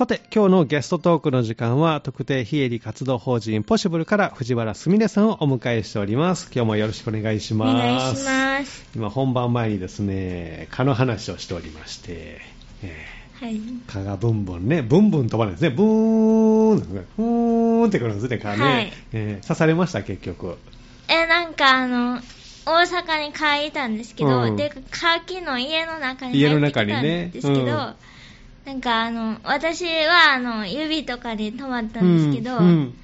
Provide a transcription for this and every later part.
さて、今日のゲストトークの時間は、特定非営利活動法人ポシブルから藤原すみれさんをお迎えしております。今日もよろしくお願いします。お願いします。今、本番前にですね、蚊の話をしておりまして、えはい。ー蚊がブンブンね、ブンブン飛ばないですね、ブーン、ふーんってくるんですね、蚊ね。はいえー刺されました、結局。え、なんかあの、大阪に帰いたんですけど、うんで、カキの家の中に家の入ってきたんですけど、うんなんかあの、私はあの、指とかに止まったんですけど、うんうん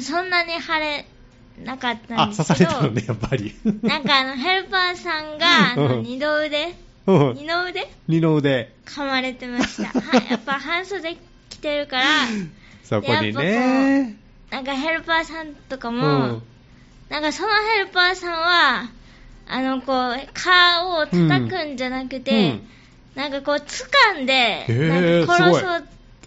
そんなに腫れなかったんですけど、されたのね、やっぱり。なんかあの、ヘルパーさんが、あの、うん二の腕うん二の腕？二の腕。噛まれてました。はい、やっぱ半袖着てるから、そこにね。なんかヘルパーさんとかうも、ん。なんかそのヘルパーさんは、あの、こう、蚊を叩くんじゃなくて、うんなんかこう、掴んで、ーなんか殺そう、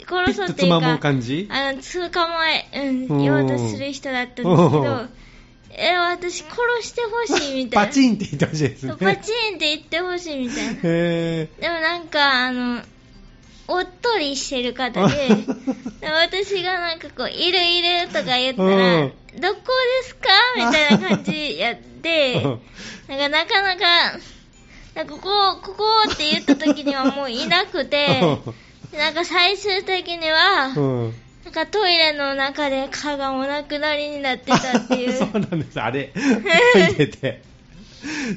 殺そうっていうか、感じ？あの、捕まえ、うん、うんようとする人だったんですけうどん、え、私殺してほしいみたいな。パチンって言ってほしいですね。パチンって言ってほしいみたいな。へでもなんか、あの、おっとりしてる方で、で私がなんかこう、いるいるとか言ったら、うん。どこですか？みたいな感じやって、なんかなかなか、なんかここ、ここって言った時にはもういなくて、なんか最終的には、うん。なんかトイレの中で蚊がお亡くなりになってたっていう。そうなんです。あれ、入ってて。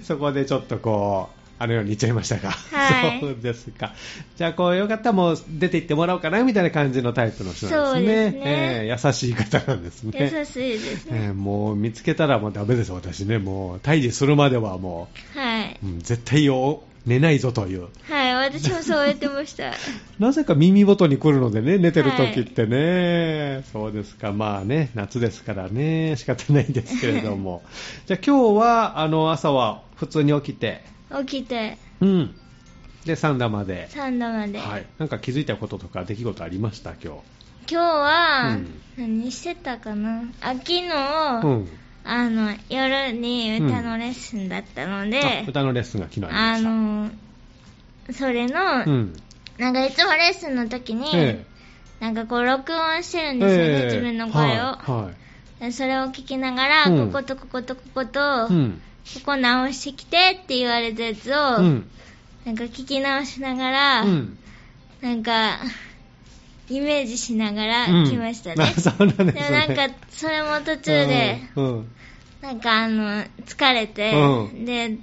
そこでちょっとこう、あのように言っちゃいましたか。はいそうですか。じゃあ、こう、よかったらもう出て行ってもらおうかな、みたいな感じのタイプの人なんですね。すねえー優しい方なんですね。優しいですね。えーもう見つけたらもうダメです、私ね。もう、退治するまではもはい。う、うん絶対よ、寝ないぞという。はい、私もそう言ってました。なぜか耳元に来るのでね、寝てる時ってね、そうですか、まあね、夏ですからね、仕方ないですけれども。じゃあ今日は、あの、朝は普通に起きて、起きて、うん。で、三田まで。三度まで。はい。なんか気づいたこととか出来事ありました、今今日は、うん何してたかな？あ昨日、日。うん。あの、夜に歌のレッスンだったので、あ歌のレッスンが昨日あありまの、それの、した。うん。なんかいつもレッスンの時に、えなんかこう録音してるえんですよね、ええ自分の声を。はい。はいでそれを聞きながら、うんこことこことここと、うん。ここ直してきてって言われたやつを、うん。なんか聞き直しながら、うん。なんか、イメージしながらうん来ましたね。うなんですね。でもなんか、それも途中で。なんかあの、疲れて、うんで、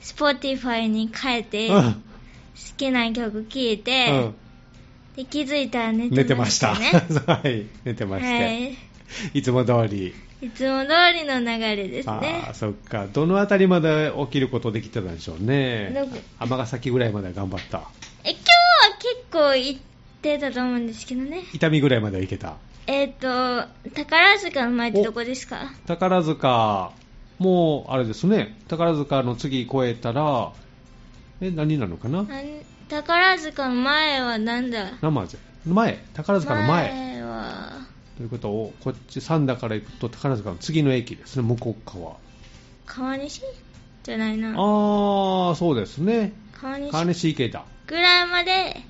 Spotify に変えて、好うんきな曲聴いて、うんで、気づいたら寝寝ててままし。したたね。はい、寝てまして、はい。い、つも通り。いつも通りの流れですあねあ、。そっか。どのあたりまで起きることできてたんでしょうね。尼崎ぐらいまでは頑張った。え、今日は結構行ってたと思うんですけどね。痛みぐらいまでは行けた。えっ、と、宝塚の前ってどこですか？宝塚、もう、あれですね。宝塚の次越えたら、え、何なのかな？宝塚の前はなんだ？生ぜ。前。宝塚の前。ということを、こっち三田から行くと宝塚の次の駅ですね。向こう側。川西？じゃないな。ああ、そうですね。川西川西池田。ぐらいまで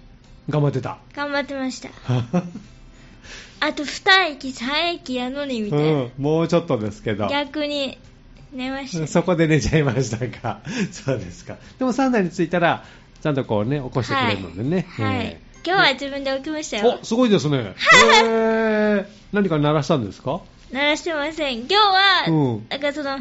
頑張ってた。頑張ってました。あと2駅、3駅やのにみたいな。うん、もうちょっとですけど。逆に寝ました、ね。そこで寝ちゃいましたか。そうですか。でも3台に着いたら、ちゃんとこうね、起こしてくれるのでね。はい。え今日は自分で起きましたーよお、。すごいですね。えー、何か鳴らしたんですか？鳴らしてません。今日は、うんなんかその、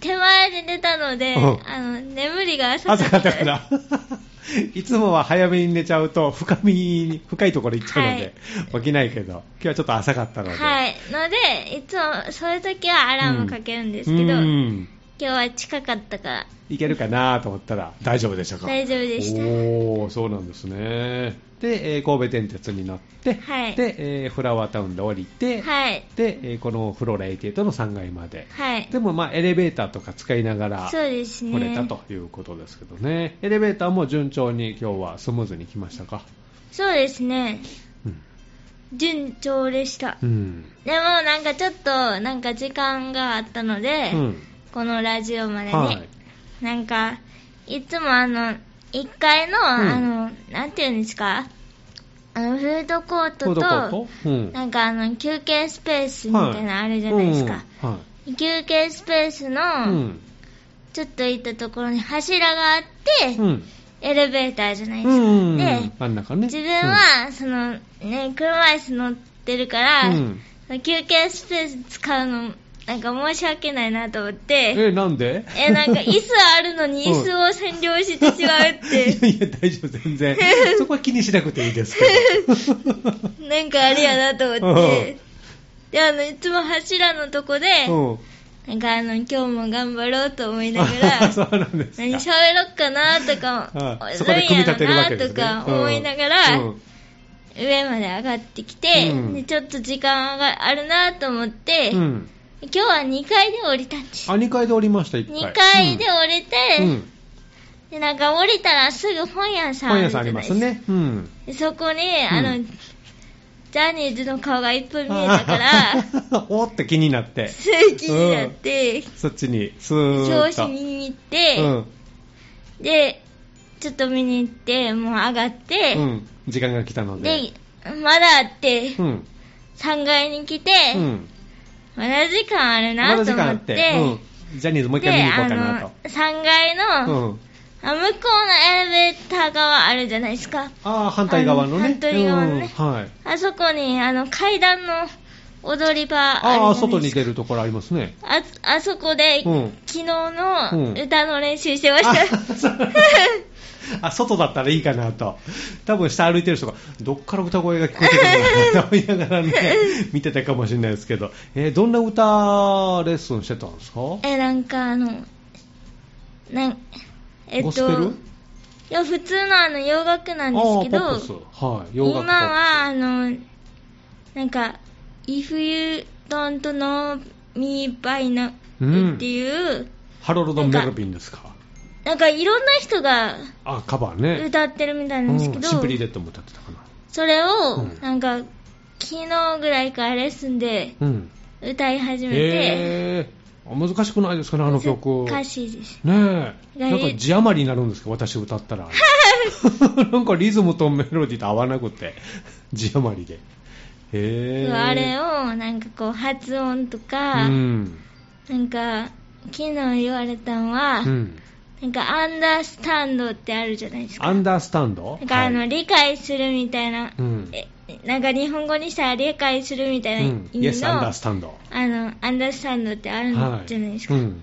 手前で寝たので、うんあの、眠りが浅かった。朝かったから。いつもは早めに寝ちゃうと深みに、深いところ行っちゃうので、起きないけど、今日はちょっと浅かったので。はい。ので、いつもそういう時はアラームかけるんですけど、うん今日は近かったからいけるかなと思ったら大丈夫でしたか？大丈夫でした。おー、そうなんですね。で、えー神戸電鉄に乗って、はいで、えーフラワータウンで降りて、はい。で、えーこのフローラ88の3階まで。はい。でも、まあ、エレベーターとか使いながら、そうですね。来れたということですけどね。エレベーターも順調に今日はスムーズに来ましたか？そうですね。うん。順調でした。うん。でもなんかちょっと、なんか時間があったので、うん。このラジオまでね、はい。なんか、いつもあの、1階の、あの、なんていうんですか？あの、フードコートとト、うん。なんかあの、休憩スペースみたいなのあるじゃないですか。うんは休憩スペースい。うの、ん。ちょっと行ったところに柱があって、うん。エレベーターじゃないですか。うん。で、ね。自分は、その、ね、車椅子乗ってるから、うん休憩スペース使うの、なんか申し訳ないなと思っうん、て、え、なんで？え、なんか椅子あるのに椅子を占領してしまうっいて、や いや、大丈夫、全然。そこは気にしなくていいですけど。なんかあれやなと思って、で、あの、いつも柱のとこで、うん。なんかあの、今日も頑張ろうと思いながあそうら、なんですか。何喋ろっかなとかあ、そこで組み立てるわけですね。とか思いながら、うん上まで上がってきて、うんでちょっと時間があるなと思って、うん。今日は2階で降りたんですあ、2階で降りました、1階。2階で降りて、うん。うんでなんか降りたらすぐ本屋さんあるじ本屋さんありますね。うん。でそこに、あのうんジャニーズの顔がいっぱい見えたからら、おーって気になって、すごい気になって、そっちに、スーッと。表紙見に行って、うん。でちょっと見に行ってもう上がって、うん。時間が来たので。でまだあって、うん。3階に来て、うん。まだ時間あるなと思っ、てて、うん。ジャニーズもう一回見に行こうかなと。で、あの、3階の、うん。あ向こうのエレベーター側あるじゃないですか。ああ、反対側のね。反対側のねうんはい。あそこに、あの、階段の踊り場ああ。外に出るところありますね。あ、あそこで、うん昨日のうん歌の練習してましあた。そう あ、外だったらいいかなと。多分下歩いてる人が、どっから歌声が聞こえてくるのかなと思いながらね、見てたかもしれないですけど、えーどんな歌レッスンしてたんですか？え、なんかあの、なん、えっと、ゴスペル？いや、普通のあの、洋楽なんですけど。はい。洋今は、あの、なんか、If You Don't Know Me by Now うんっていう、ハロルド・メルビンですか？なんかいろんな人があ、カバーね。歌ってるみたいなんですけど、うんシンプリーレッドも歌ってたかな。それをうん、なんか、昨日ぐらいからレッスンでうん。歌い始めて、えー、あ難しくないですかね、あの曲。難しいです。ねえ。がなんか字余りになるんですか、私歌ったら。なんかリズムとメロディーと合わなくて、字余りで。へえ。あれを、なんかこう、発音とか、うん。なんか、昨日言われたのは、うん。なんか、アンダースタンドってあるじゃないですか。アンダースタンド？なんかあの、はい理解するみたいな、うん。えなんか日本語にしたら理解するみたいなうん。意味 Yes, の、understand. あの、アンダースタンドってあるんじゃないですか。うん。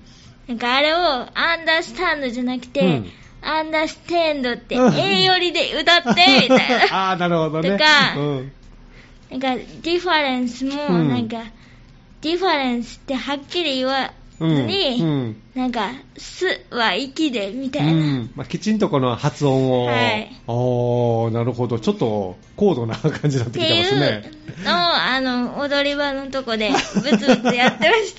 なんかあれを、アンダースタンドじゃなくて、うんアンダーステンドって、うん A よりで歌って、みたいな。ああ、なるほどね。とかうん。なんか、 difference も、うんなんか、 difference ってはっきり言わずに、うん。なんか、すは息で、みたいな。うんまあ、きちんとこの発音を、はいおーなるほど、ちょっと高度な感じになっっていてきてますね。うのを、あの、踊り場のとこで、ブツブツやってまし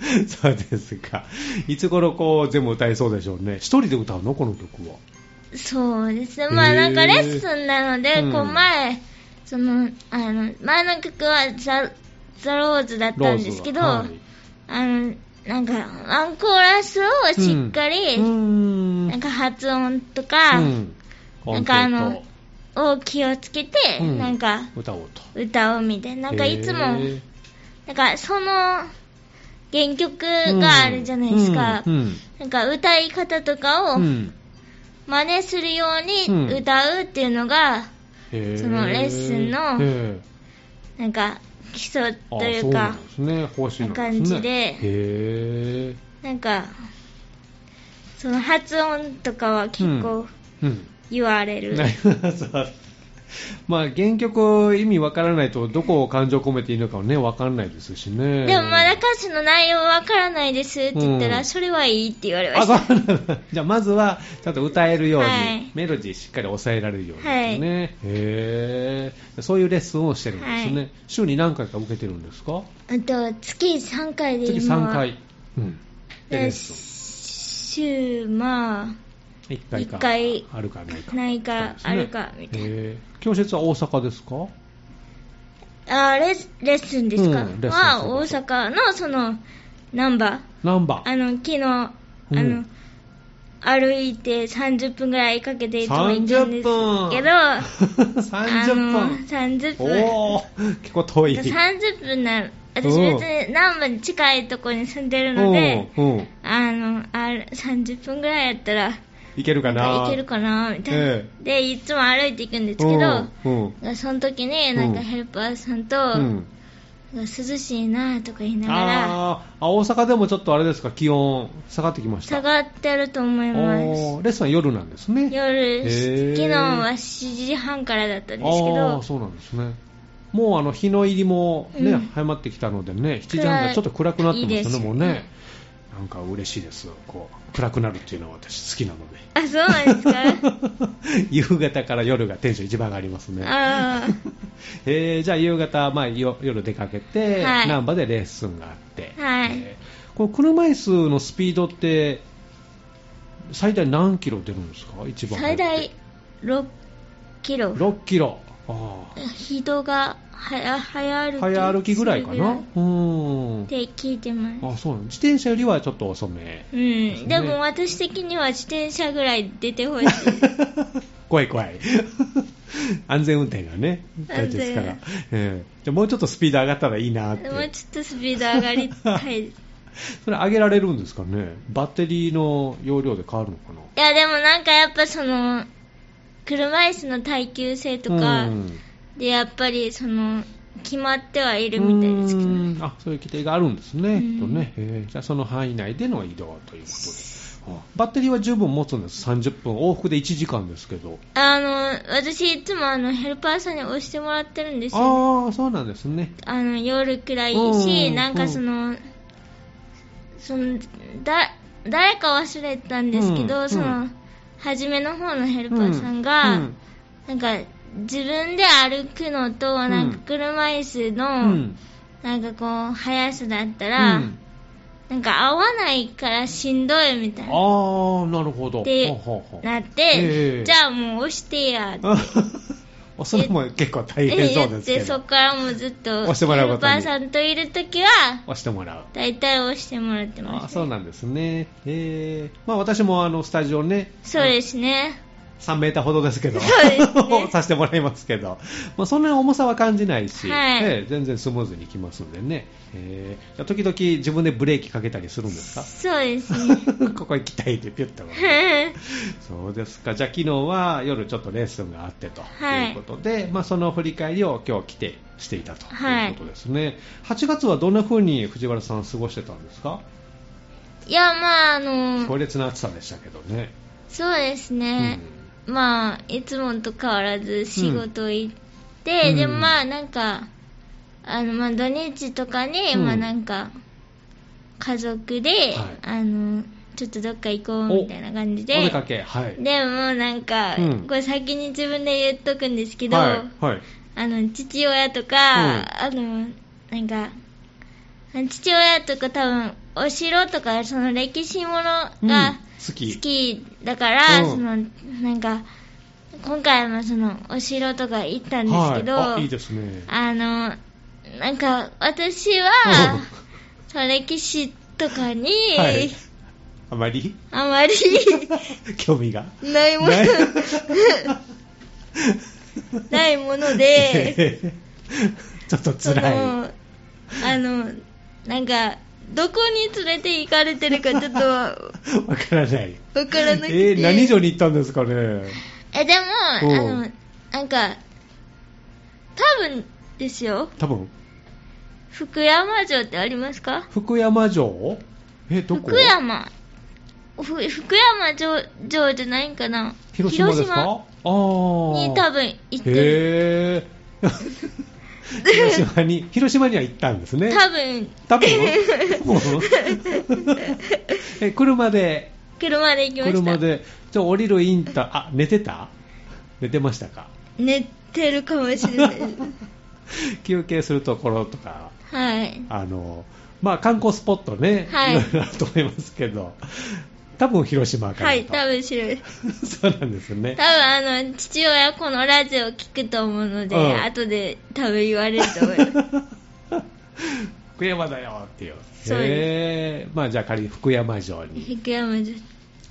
そうですか。いつ頃こう全部歌えそうでしょうね。一人で歌うの？この曲は。た。そうですね。まあなんかレッスンなので、うんこう前、その、あの、前の曲はザ・ザ・ローズだったんですけど、ローズあの、なんか、ワンコーラスをしっかり。なんか発音とか、うん、なんかあ音の程を気をつけて、うん。なんか、と歌おうと。歌うみたいな。なんかいつも、なんかその原曲があるじゃないですか。なんか歌い方とかをうん。真似するよううん。に歌うっていうのが、そのレッスンのへなんか基礎ーというかあそうですね。感じでへなんか、その発音とかは結構。言われる。そうまあ原曲意味わからないとどこを感情込めていいのかもねわかんないですしね。でもまだ歌詞の内容わからないですって言ったら、うん。それはいいって言われまあした。そうなんだ。じゃあまずはちゃんと歌えるように、はい。メロディーしっかり抑えられるようにですね、へー。そういうレッスンをしてるんですね、はい。週に何回か受けてるんですか？あと、月3回で次今。は。3回、うん、でレでッス週、まあ、ン1回か。一回。あるかないか。ないかあるかみたいな。へー教室は大阪ですか？あレッレッスンですか、うんは大阪のそのナンバナンバー。あの昨日、あうん。の歩いて30分ぐらいかけていつも行くんです30分けど、30あの 分。30分。おー、結構遠い。30分なら、私うん。別に南部に近いところに住んでるので、うん、うん。あの、あれ30分ぐらいやったら、いけるかななんか行けるかなみたいな、えで、いつも歩いていくんですけど、うん、うん。その時になんかヘルパーさんと、涼しいなとか言いながら、あ大阪でもちょっとあれですか、気温下がってきました？下がってると思います。レッスンは夜なんですね。夜、昨日は7時半からだったんですけあどあ、、そうなんですね。もうあの日の入りもね、うん早まってきたのでね、7時半からちょっと暗くなってますよね、もうね。なんか嬉しいです。こう、暗くなるっていうのは私好きなので。あ、そうなんですか？夕方から夜がテンション一番上がりますね。あ えーじゃあ夕方、まあ、よ夜出かけて、はい難波でレッスンがあって、はいえーこの車椅子のスピードって、最大何キロ出るんですか？一あ、番最大6キロ。6キロ。あ人が早早歩あ。き。早歩きぐらいかな？うーんっ。て聞いてます。あ、そうなん自転車よりはちょっと遅め。うん。でも私的には自転車ぐらい出てほしい。怖い怖い。安全運転がね、大事ですから安。えーじゃあもうちょっとスピード上がったらいいなって。もうちょっとスピード上がりたい。い それ上げられるんですかね？バッテリーの容量で変わるのかな？や、でもなんかやっぱその、車椅子の耐久性とかうん。でやっぱりその、決まってはいるみたいですけど。うーん。あそういう規定があるんですね、とね。えー。じゃあその範囲内での移動ということで。あバッテリーは十分持つんです30分往復で1時間ですけど。あの、私いつもあの、ヘルパーさんに押してもらってるんですよ。ああそうなんですね。あの、夜くらいうんし、なんかその、その、だ、誰か忘れたんですけど、うん。その、初めの方のヘルパーさんが、うんなんか、自分で歩くのと、なんか車椅子うの、ん。なんかこう、速さだったうら、ん。なんか合わないからしんどいみたいな、ああなるほど。でほうほうほう。なって、ええ。じゃあもう押してや、ってあそれも結構大変そうですけど。そっからもうずっと、押してもらうことに。さんといるときは、押してもらう。大体押してもらってます、あそうなんですね、えー。まあ、私もあのスタジオね。そうですね。3メーターほどですけど、ね。させてもらいますけど、まあ、そんなに重さは感じないし、はい。ええ全然スムーズにいきますんでね、えー時々自分でブレーキかけたりするんですか？そうですね。ここ行きたいってピュッと。そうですか。じゃあ昨日は夜ちょっとレッスンがあってとはい。いうことで、まあその振り返りを今日来てしていたとはいいうことですね。8月はどんな風に藤原さん過ごしてたんですか？いや、まあ、あの、強烈な暑さでしたけどね。そうですね。まあ、いつもと変わらず仕事行って、うん。でもまあ、なんか、あの、まあ、土日とかに、うん。まあ、なんか、家族で、はい。あの、ちょっとどっか行こうみたいな感じで、お出かけ、はい。でもなんか、うん。これ先に自分で言っとくんですけど、はい。はい。あの、父親とか、あの、なんか、父親とか多分、お城とか、その歴史ものがうん好好き。きだから、うん。その、なんか、今回もその、お城とか行ったんですけど、はい、あいいですね。あの、なんか、私は、その歴史とかに、はい。あまり？あまり 興味が？ないもの。ない、もので、ちょっとそ辛い。の、あの、なんか、どこに連れて行かれてるかちょっとわ わからない。からなくて。えー、何城に行ったんですかね？え、でも、あうんの、なんか、多分ですよ、多分、福山城ってありますか？福山城？え、どこ？福山。ふ福山城城じゃないんかな広島ですか？ああー。に多分行ってる。へー。広島に、広島には行ったんですね。多分、多分？え、車で、車で行きました。車で、じゃあ降りるインター、あ、寝てた？寝てましたか？寝てるかもしれない。休憩するところとか、はい。あの、まあ観光スポットね、はい。いろいろあると思いますけど、多分広島からはい、多分知る。そうなんですね多。分あの、父親このラジオ聞くと思うので、うん後で多分言われると思います。福山だよっていう。そうでまあじゃあ仮に福山城に。福山城。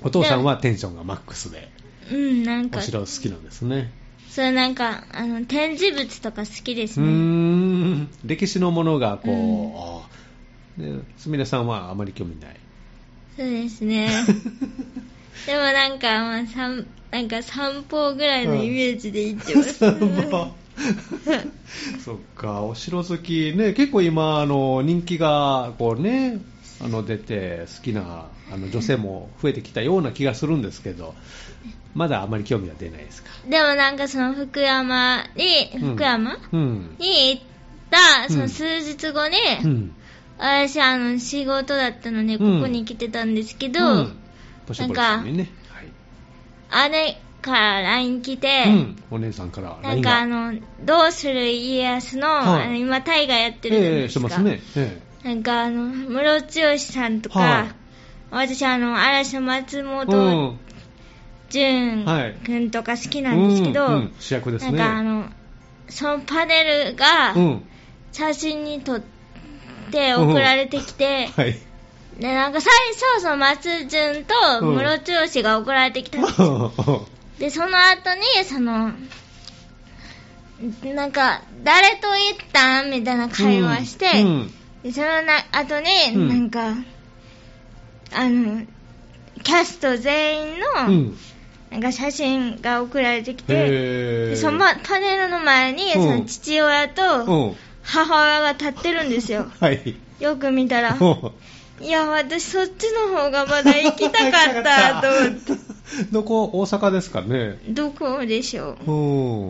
お父さんはテンションがマックスで、うん、なんかお、城好きなんですね。それなんか、あの、展示物とか好きですね。ん、歴史のものがこう、うすみれさんはあまり興味ない。そうですね。でもなんか、まあ、散なんか散歩ぐらいのイメージで行ってます。散歩 そっか、お城好きね、結構今、あの人気がこうね、あの出て好きなあの女性も増えてきたような気がするんですけど、まだあまり興味は出ないですか？でもなんかその福山に、うん福山うん。に行った、うんその数日後に、うん。私あの仕事だったのでここに来てたんですけど、うん、年ポリさんにね、姉から LINE 来て、はい。うん、お姉さんからなん。かあの、どうする家康の、はいあの今大河やってるじゃないええですか。してますね。えなんかあの、ムロツヨシさんとか、はい私あの、嵐松え本潤はい君とか好きなんですけど、うんうん主役ですね。なんかあの、そのパネルがうん。写真に撮って送られてきて、はい。で、なんか最初、その松潤とムロツヨシが送られてきたんですよ。で、その後に、その、なんか、誰と行ったんみたいな会話して、うんでそのな後に、うんなんか、あの、キャスト全員の、うん。なんか写真が送られてきて、そのパネルの前に、うんその父親とうん。母親が立ってるんですよ。はい。よく見たら。うんいや、私そっちの方がまだ行きたかったと思って。どこ？大阪ですかね。どこでしょう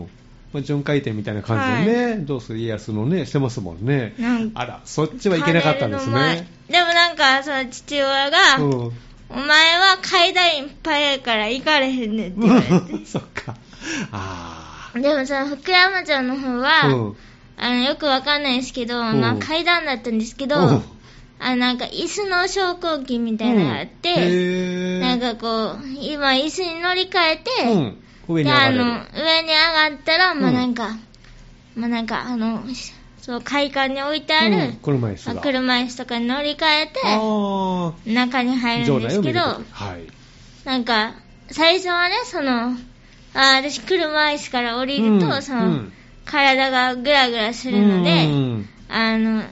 ん。まあ、巡回展みたいな感じでね、どうする家康のね、してますもんね。なんかあら、そっちは行けなかったんですパネルのね。前でもなんか、その父親が、うん。お前は階段いっぱいやから行かれへんねんって言われて。そっか。あでもその福山城の方あ。は、うん。あの、よくわかんないですけど、んまあ階段だったんですけど、うんあの、なんか椅子の昇降機みたいなのがあって、へーなんかこう、今椅子に乗り換えて、うん。上にで、上。あの、上に上がったら、まあうんなんか、まあなんか、あの、そう、会館に置いてあうんる、車椅子が。まあ車椅子とかに乗り換えて、あ中にあ。入るんですけど、はい。なんか、最初はね、その、あ私車椅子から降りると、うんその、うん体がグラグラするので、うん。あの、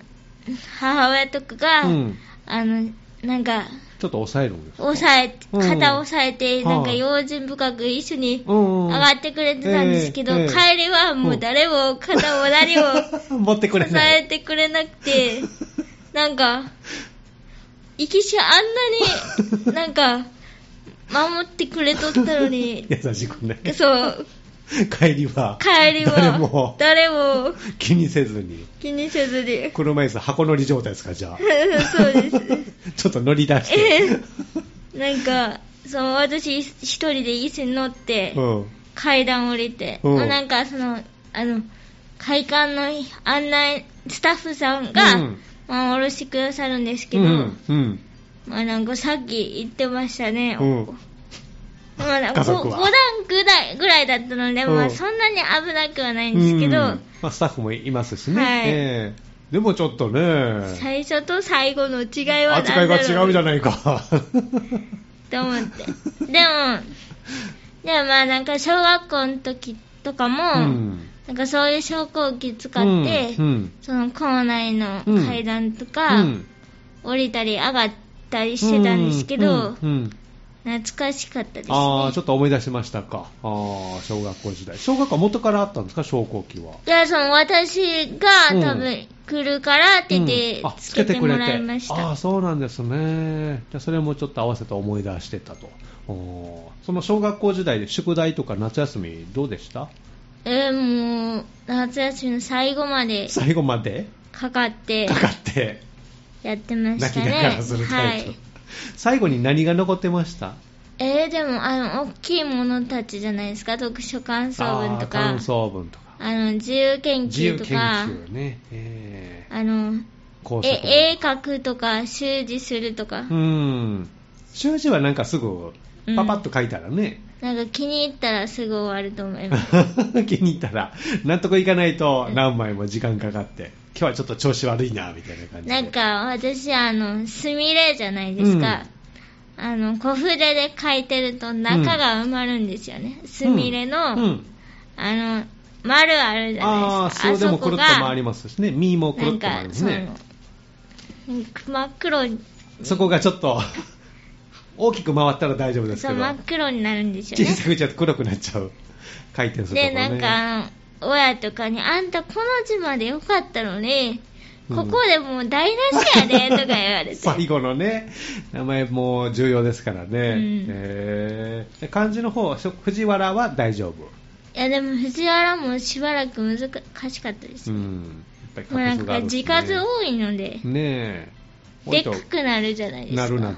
母親とかが、うん。あの、なんか、ちょっと抑えるんですか？押さえ、うん。肩を押さえて、なんかはい用心深く一緒にうん。上がってくれてたんですけど、帰りはもう誰も肩を何も 持ってくれ支ない。えてくれなくて、なんか、生きしあんなに、なんか、守ってくれとったのに、優しくね。そう、帰りは。帰りは、誰も誰も 気にせずに。気にせずに。車椅子箱乗り状態ですか、じゃあ。そうです。ちょっと乗り出して。なんか、その私一人で椅子に乗って、うん。階段降りて、うんなんかその、あの、会館の案内、スタッフさんが、うんまあ、降ろしてくださるんですけど、うん。うん。まあなんかさっき言ってましたね。うんまあ、なんか家族 5, は段ぐらいぐらいだったので、うん。まあそんなに危なくはないんですけど、うん。まあ、スタッフもいますしね。はい。ええ。でもちょっとね。最初と最後の違いは何だろう。扱いが違うじゃないか。と思って。でも、でもまあなんか小学校の時とかも、うん。なんかそういう昇降機使って、うん。うん。その校内の階段とか、うん。降りたり上がったりしてたんですけど、懐かしかったですね。ああ、ちょっと思い出しましたか。ああ、小学校時代。小学校は元からあったんですか、昇降機は。いや、その私がうん多分来るからって言ってうんあつけてもらいましあた。あ、そうなんですね。じゃあそれもちょっと合わせて思い出してたと。その小学校時代で宿題とか夏休みどうでした？えーもう、夏休みの最後まで最後まで？かかってかかってやってまし泣きたね。ながらするタイプ。はい。最後に何が残ってました？えー、でも、あの、大きいものたちじゃないですか？読書感想文とか感、想文とか。あの、自由研自由研究とか、究ね。えー、あの、え、絵描くとか、習字するとか、うん。習字はなんかすぐ、パパッと書いたらね、なんか気に入ったらすぐ終わると思います。気に入ったら、納得いかないと何枚も時間かかって、今日はちょっと調子悪いな、みたいな感じで。なんか、私、あの、すみれじゃないですか。あの、小筆で書いてると中が埋まるんですよね。すみれの、うん。あの、丸あるじゃああ、ないですか。そうでもくるっと回りますしね。身もくるっと回りますね。なんかその真っ黒にそこがちょっと、大きく回ったら大丈夫ですけど、そう真っ黒になるんですよね。小さくちゃうと黒くなっちゃう。回転するとこで、ろね。なんか、親とかに、あんたこの字までよかったのに、うんここでもう台無しやで、とか言われて。最後のね、名前も重要ですからね。んえーで漢字の方、藤原は大丈夫。いや、でも藤原もしばらく難しかったです。もうん。やっぱうなんか字数多いので、ねえ。でっかくなるじゃないですか。なるなる。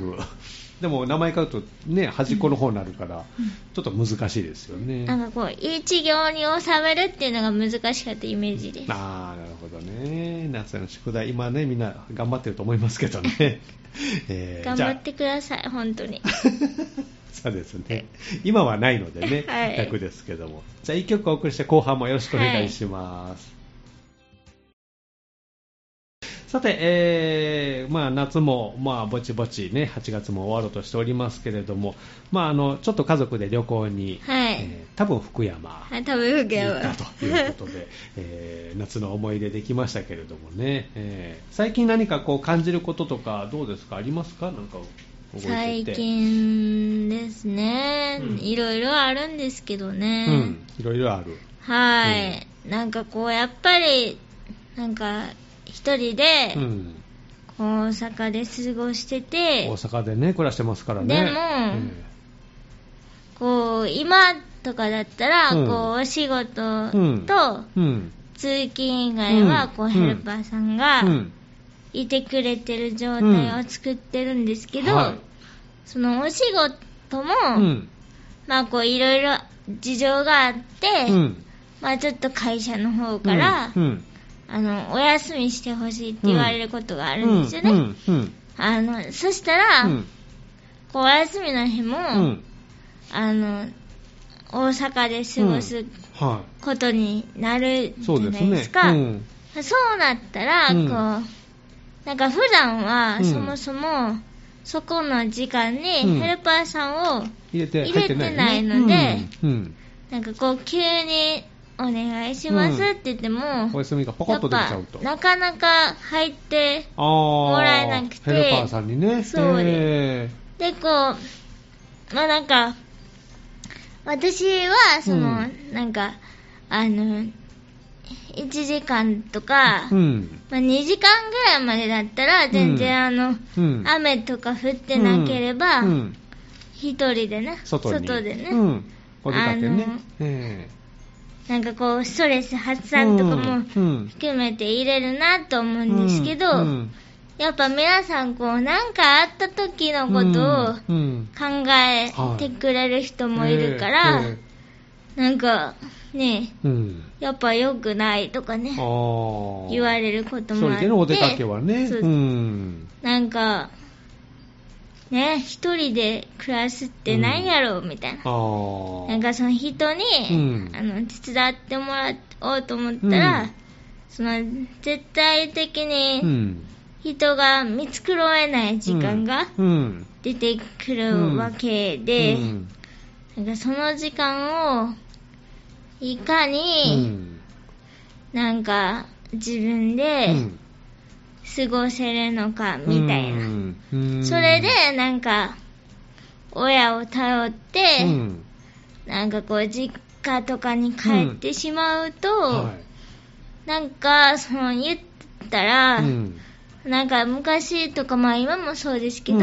でも名前書くとね、端っこの方になるから、ちょっと難しいですよね。なんかこう、一行に収めるっていうのが難しかったイメージです。ああ、なるほどね。夏の宿題、今ね、みんな頑張ってると思いますけどね。えー頑張ってください、本当に。そうですね。今はないのでね、はい楽ですけども。じゃあ、一曲お送りして、後半もよろしくお願いします。さて、えーまあ、夏も、まあ、ぼちぼちね、8月も終わろうとしておりますけれども、まあ、あの、ちょっと家族で旅行に、はい。えー多分福山、はい、多分受け行ったということで、えー夏の思い出できましたけれどもね、えー最近何かこう感じることとかどうですか？ありますか？なんか最近ですね、うん。いろいろあるんですけどね、うん。いろいろある。はい、なんかこうやっぱりなんか一人でうん大阪で過ごしてて、大阪でね暮らしてますからね。でもこう今とかだったら、うん。こうお仕事うんとうん。通勤以外はうん。こうヘルパーさんがうん。いてくれてる状態を作ってるんですけど、はい。そのお仕事も、うん。まあこういろいろ事情があって、うん。まあちょっと会社の方から、うんあの、お休みしてほしいって言われることがあるんですよね。うんうんあの、そしたら、うん。こうお休みの日も、うん。あの、大阪で過ごすはことになるいじゃないですか。うん。そうなったら、うん。こう、なんか普段はうん。そもそも、そこの時間うん。にヘルパーさんを、入れてないのでうん。うん。なんかこう、急にお願いしますって言っても、お休みがポコッと出ちゃうと。やっぱなかなか入って、もらえなくてヘルパーさんにね。そうでえで、こう、まあなんか、私は、その、うん。なんか、あの、1時間とか、ーうん。まあ、2時間ぐらいまでだったら、全然、うんあの、うん。雨とか降ってなければ、うん。一人でね、外に。でね、うん、お出かけね。あの、えなんかこう、ストレス発散とかも含めて入れるなと思うえんですけど、うんやっぱ皆さんこう、なんかあった時のことをうん考えてくれる人もいるから、えなんか、ね、やっぱ良くないとかね、言われること一もあって。人でのお出かけはね、なんか、ね、一人で暮らすって何やろうみたいな。あー。なんかその人に、うん。あの、手伝ってもらおうと思ったら、うん。その、絶対的うにん。人が見繕えない時間がうん。出てくるわけで、うん。なんかその時間を、いかうに、ん。なんか自分うでん過ごせるのかみたいな。うん。それで、なんか、親を頼って、うん。なんかこう、実家とかに帰ってしまうと、はなんか、その言ったら、なんか昔とか、まあ今もそうですけど、う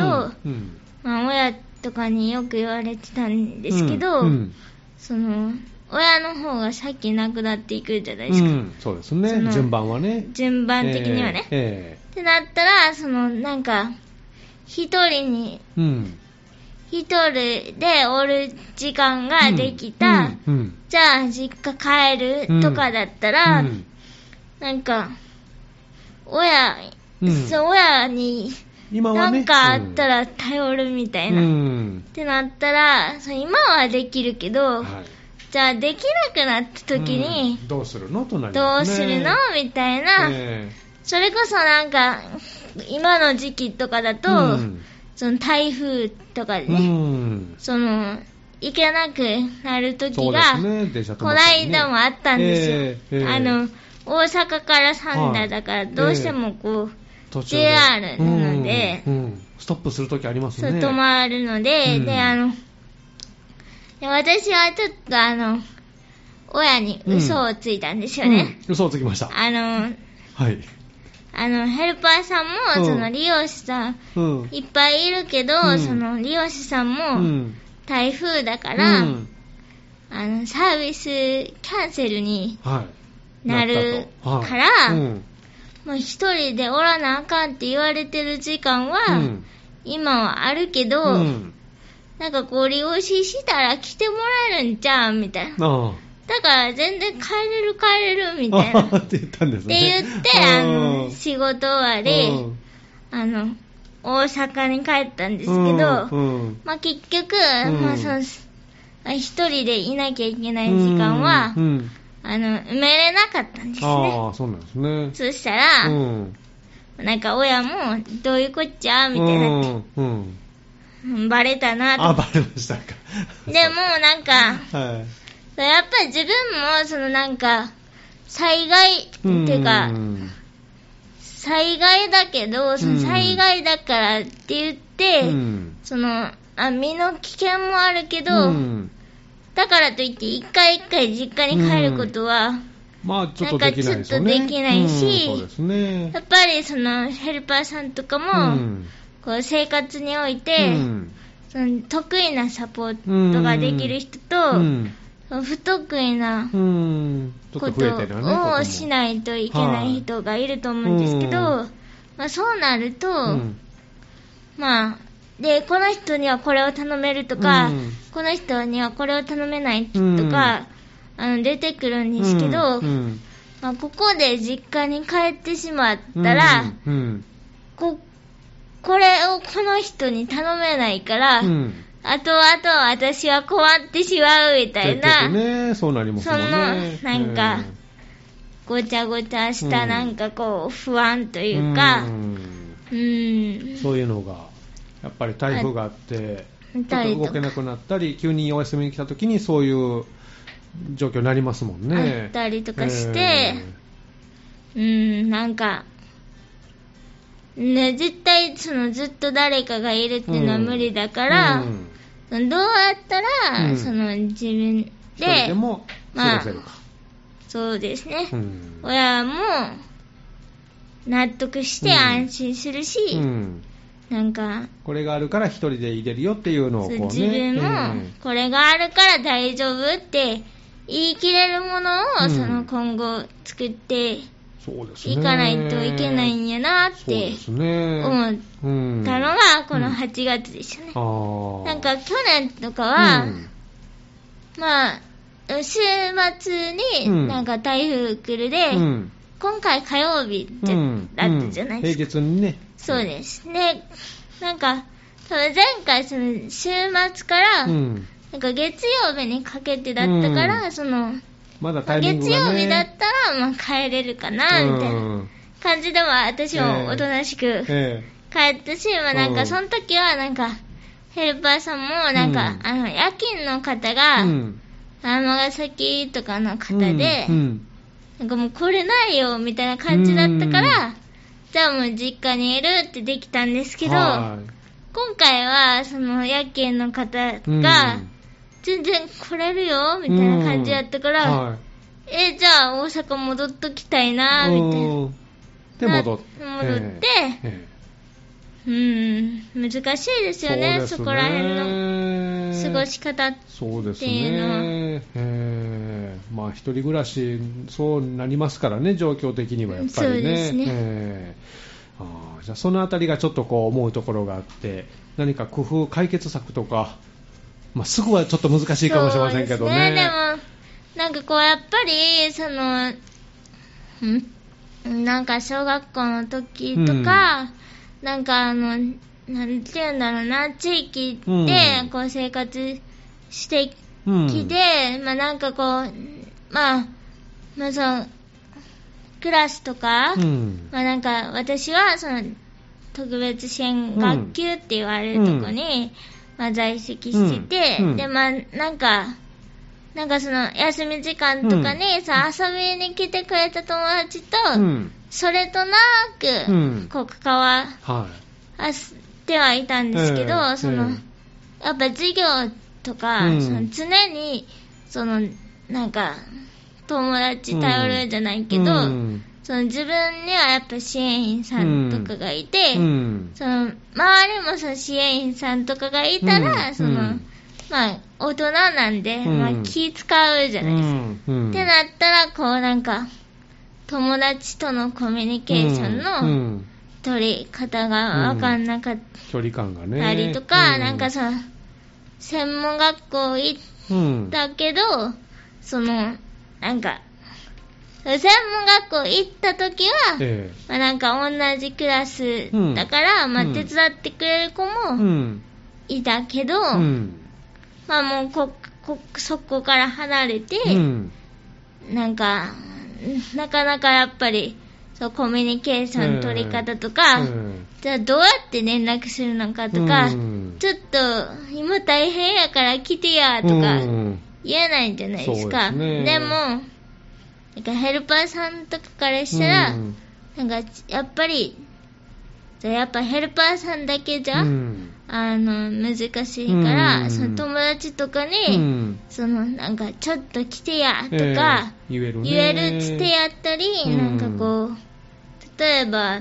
ん。まあ親とかによく言われてたんですけど、うん。その、親の方が先亡くなっていくじゃないですか。うんそうですね。順番はね。順番的にはね。えってなったら、その、なんか、一人に、えうん。一人でおる時間ができた、うんうん。じゃあ実家帰るとかだったら、うんなんか、親、うん。そう親に今はねなんかあったら頼るみたいな。うっんてなったら、今はできるけど、はいじゃあできなくなった時にう、ん。どうするの？となりどうまするの？みたいな、え。それこそなんか、今の時期とかだと、うん。その台風とかでうね、ん。その、行けなくなる時が、すね、この間もあったんですよ。ええええ。あの、大阪から三田だから、はいどうしてもこう、途中 JR なのでストップするときありますね。止まるので、うん。で、あの、で私はちょっとあの、親に嘘をついたんですよね。うん嘘をつきました。あの、はい。あの、ヘルパーさんうんも、その利用者さんうん。いっぱいいるけど、うんその利用者さんうもん。台風だから、うんあの、サービスキャンセルにはい。なるからうん。もう一人でおらなあかんって言われてる時間は、うん今はあるけど、うん。なんかこう利用ししたら来てもらえるんじゃんみたいな。あだから全然帰れる帰れるみあ。たいな。あ っって言ったんですてね。言って、あうの、ん仕事終わり、うんあの、大阪に帰ったんですけど、まあ結局、うんまあその、あ一人でいなきゃいけない時間は、あの、埋めれなかったんですね。ああ、そうなんですね。そしたら、うん。なんか親も、どういうこっちゃみたいになってバレたなあ、と。バレましたか。でもなんか、はい。やっぱり自分も、そのなんか、災害、っていうか、ん災害だけど、その災害だからって言って、うんその、あ、身の危険もあるけど、うんだからといって一回一回実家に帰ることは、まあ、ちょっとできないね。なんかちょっとできないし。やっぱりそのヘルパーさんとかも、うんこう生活において、うん。その得意なサポートができる人と、うん。その不得意なこと。をしないといけない人がいると思うんですけど、はまあ、そうなると、うん。まあ、で、この人にはこれを頼めるとか、うん。この人にはこれを頼めないとか、あの出てくるんですけど、うん。まあ、ここで実家に帰ってしまったら、これをこの人に頼めないから、うん。後々私は困ってしまうみたいな、ね、そうなりますもんね。そのなんかごちゃごちゃしたうん。なんかこう不安とというか、うん、そういうのが、やっぱり台風があって、動けなくなったり、急にお休みに来た時にそういう状況になりますもんね。あったりとかしてうん、なんか、ね、絶対そのずっと誰かがいるっていうのは無理だから、うん。どうやったら、うん。その自分で、でも過ごせるか。そうですね、うん。親も納得して安心するし、うん。なんか、これがあるから一人で入れるよっていうのをこうね。自分もうん。これがあるから大丈夫って言い切れるものを、うん。その今後作ってそうですね。いかないといけないんやなって。思っうんたのがこの8月でしたね。なんか去年とかは、うんまあ、週末うんになんか台風来るで、うん今回火曜日だったじゃないですか。平日にね。そうです。で、なんか、多分前回その週末から、うん。なんか月曜日にかけてだったから、うんその、まだタイミング月がね。曜日だったら、まあ帰れるかな、みたいなうん感じでも私もおとなしくえ帰ったし、まあなんかうん。その時はなんか、ヘルパーさんもなんか、うん。あの、夜勤の方えが、うん。尼崎とかの方で、うん。なんかもう来れないよ、みたいな感じだったから、じゃあもう実家にいるってできたんですけど、は今回はその夜勤の方が、全然来れるよ、みたいな感じだったから、はえ、じゃあ大阪戻っときたいな、みたいな。うんで、戻って。な戻ってええうん、難しいですよね、そこら辺のの過ごし方。っていうのはね。ええまあ、一人暮らし、そうなりますからね、状況的にはやっぱりね。そうですねええああじゃあ、そのあたりがちょっとこう思うところがあって、何か工夫、解決策とか、まあ、すぐはちょっと難しいかもしれませんけどね。そうですね。でも、なんかこう、やっぱり、その、ん？なんか小学校の時とか、なんかあの、なんて言うんだろうな、地域うん。でこう生活してうん。きて、まあなんかこう、まあ、まあそう、クラスとか、うん。まあなんか私はその特別支援学級って言われるとこに、まあ、在籍してて、うんうんで、まあ、なんか、なんかその休み時間とかにさ、遊びに来てくれた友達と、うん。それとなく、うんこう関わはってはいたんですけど、ええその、えやっぱ授業とか、うんその常に、その、なんか、友達頼るじゃないい。けど、うん。その自分にはやっぱ支援員さんとかがいて、うん。その周りもその支援員さんとかがいたら、うんその、うんまあ大人なんで、うんまあ気使うじゃないですか。うん。ってなったら、こうなんか、友達とのコミュニケーションうのん取り方が分かんなかっ距離感がね。たりとか、うなんかさ、専門学校行っうん。たけど、その、なんか、専門学校行った時は、えまあ、なんか同じクラスうんだから、まあうん手伝ってくれる子もん。いたけど、うん。まあもうこ、こ、そこから離れて、うん。なんか、なかなかやっぱり、そう、コミュニケーション取り方とか、うんじゃあどうやって連絡するのかとか、うんちょっと、今大変やから来てや、とかうん言えないじゃないですか。ですねでも、なんかヘルパーさんとかからしたら、うん。なんか、やっぱり、じゃあやっぱヘルパーさんだけじゃ、うん。あの、難しいから、うん。その友達とかに、うん。その、なんか、ちょっと来てや、とか、ええ。言えるね。言えるつてやったり、うん。なんかこう、例えば、う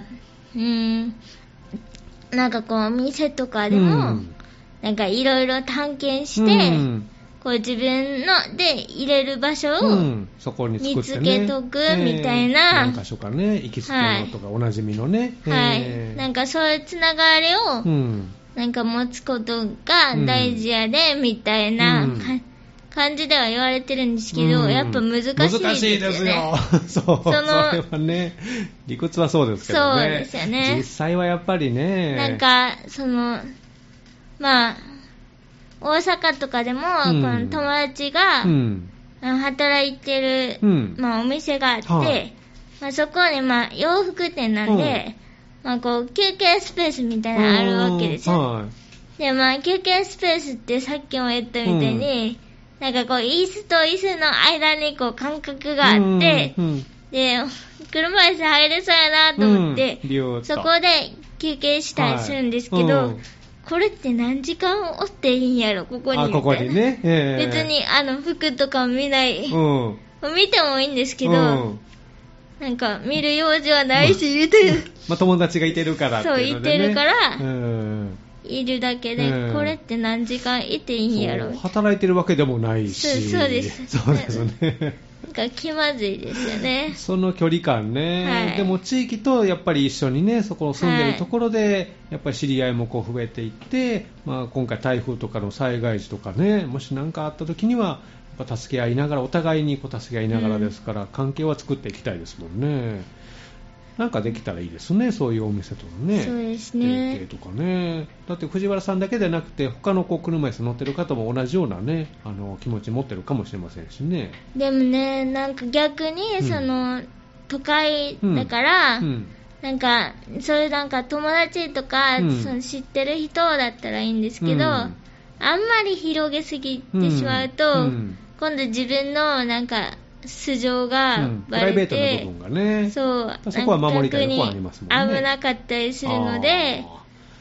ーん、なんかこう、店とかでも、うん。なんかいろいろ探検して、うんこう自分ので入れる場所を、うん、そこに作ってね。見つけとくみたいな。ええ何箇所かね行きつけのとかおなじみのね、はい、ええなんかそういうつながりを、うん。なんか持つことが大事やで、みたいな、うん。か感じでは言われてるんですけど、うん。やっぱ難しいですよね。難しいですよ。そう、そそのれはね、理屈はそうですけどね。そうですよね。実際はやっぱりね。なんか、その、まあ、大阪とかでも、うん。この友達が、働いてる、うん。まあ、お店があって、はい。まあ、そこに、まあ、洋服店なんで、まあ、こう、休憩スペースみたいなのあるわけですよ。はで、まあ、休憩スペースってさっきも言ったみたいに、なんかこう、椅子と椅子の間にこう、間隔い。があって、うん。で、車椅子入れそうやなと思って、そこで休憩したりするんですけど、はい。うんこれって何時間おっていいんやろ、ここに。あ、ここにね。ええみたいな。別に、あの、服とか見ない。うん。見てもいいんですけど、うんなんか、見る用事はないし、言うてる。まあ、友達がいてるからね。そういてるからうん。いるだけで、うんこれって何時間いていいんやろ？働いてるわけでもないし。そうそうですそうですね。か気まずいですよね。その距離感ね、はいでも地域とやっぱり一緒にね、そこを住んでるところで、やっぱり知り合いもこう増えていって、まあ、今回、台風とかの災害時とかね、もし何かあった時には、やっぱ助け合いながら、お互いにこう助け合いながらですから、関係は作っていきたいですもんね。なんかできたらいいですね、そういうお店とのね。そうですね。提携とかね。だって藤原さんだけでなくて、他のこう車椅子乗ってる方も同じようなね、あの気持ち持ってるかもしれませんしね。でもね、なんか逆に、うん。その、都会だから、うん。なんか、そういうなんか友達とか、うん。その知ってる人だったらいいんですけど、うん。あんまり広げすぎてしまうと、うん。今度自分のなんか素性うがんプバレライベートて、な部分がね。そう、そこは守りたいとこはありますもんね危なかったりするので、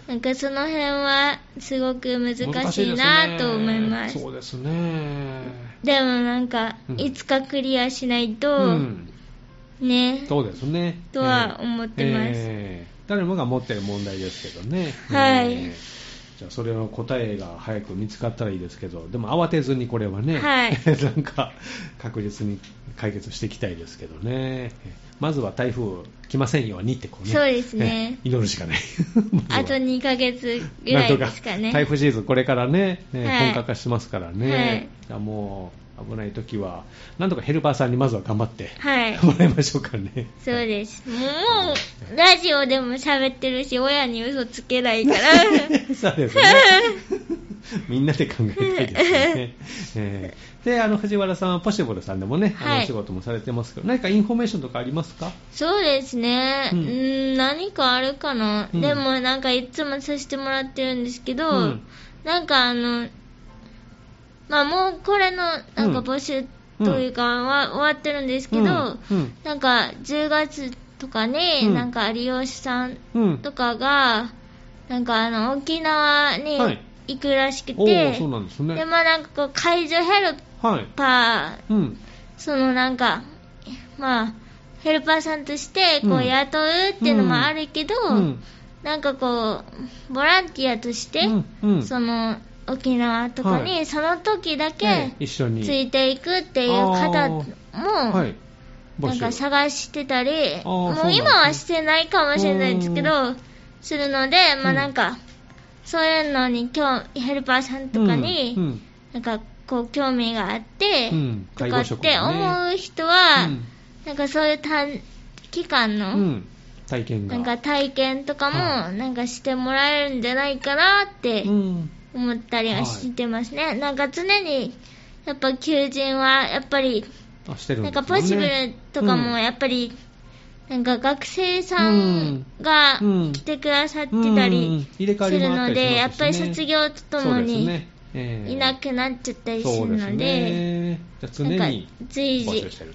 なんかその辺はすごく難しいなと思います。そうですね。でもなんか、うんいつかクリアしないと、うん、ね、そうですね。とは思ってますえー誰もが持ってる問題ですけどね。はいえーじゃあそれの答えが早く見つかったらいいですけど、でも慌てずにこれはね、はい なんか確実に解決していきたいですけどね。まずは台風来ませんようにってこうね。そうですねえー祈るしかない。あと2ヶ月ぐらいですかね。台風シーズンこれからね、ねはい本格化しますからね、はいじゃあもう危ない時は、なんとかヘルパーさんにまずは頑張ってはい。もらいましょうかね。そうです。もう、ラジオでも喋ってるし、親に嘘つけないから。そうですね。みんなで考えたいですよね。えーで、あの、藤原さんはぽしぶるさんでもね、あの、はいお仕事もされてますけど、何かインフォメーションとかありますか？そうですね。ううんん、何かあるかな、うんでもなんかいつもさせてもらってるんですけど、うんなんかあの、まあもうこれのなんか募集というかは、終わってるんですけど、なんか10月とかに、うんなんか利用者さんうん。とかが、なんかあの沖縄にはい行くらしくて、おー、そうなんですね。でまあなんかこう介助ヘルはい。パーうん。そのなんか、まあ、ヘルパーさんとしてこう雇うっていうのもあるけど、うん。なんかこう、ボランティアとして。その沖縄とかに、はその時だえけえ一緒に。ついていくっていう方も、なんか探してたり、もう今はしてないかもしれないですけど、するので、まあなんか、そういうのに今日ヘルパーさんとかに、うん。なんかこう興味があって、うんとかって思う人は、うんなんかそういう短期間うの、ん。体験が。なんか体験とかも、はなんかしてもらえるんじゃないかなってうん。思ったりはしてますね。なんか常に、やっぱ求人は、やっぱり、あ、してるんなんかポシブルとかもやっぱり、なんか学生さんがうん来てくださってたうんりするので、やっぱり卒業とともにねええいなくなっちゃったりするそうでで、ね。常なんかに。随時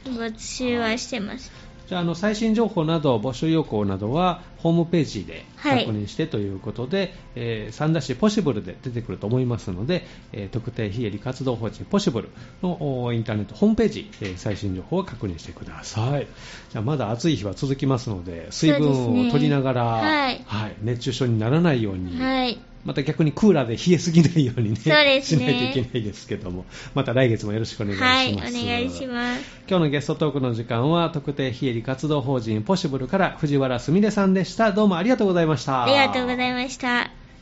募集はしてます。じゃあ、あの、最新情報など、募集要項などは、ホームページではい確認してということで、えー三田市ポシブルで出てくると思いますので、えー特定非営利活動法人ポシブルのおインターネットホームページ、えー最新情報を確認してください。じゃあ、まだ暑い日は続きますので、水分を取りながら、はい熱中症にならないように、はい。また逆にクーラーで冷えすぎないようにね、そうですねしないといけないですけども、また来月もよろしくお願いします。はい、お願いします。今日のゲストトークの時間は特定非営利活動法人ポシブルから藤原すみれさんでした。どうもありがとうございました。ありがとうございました。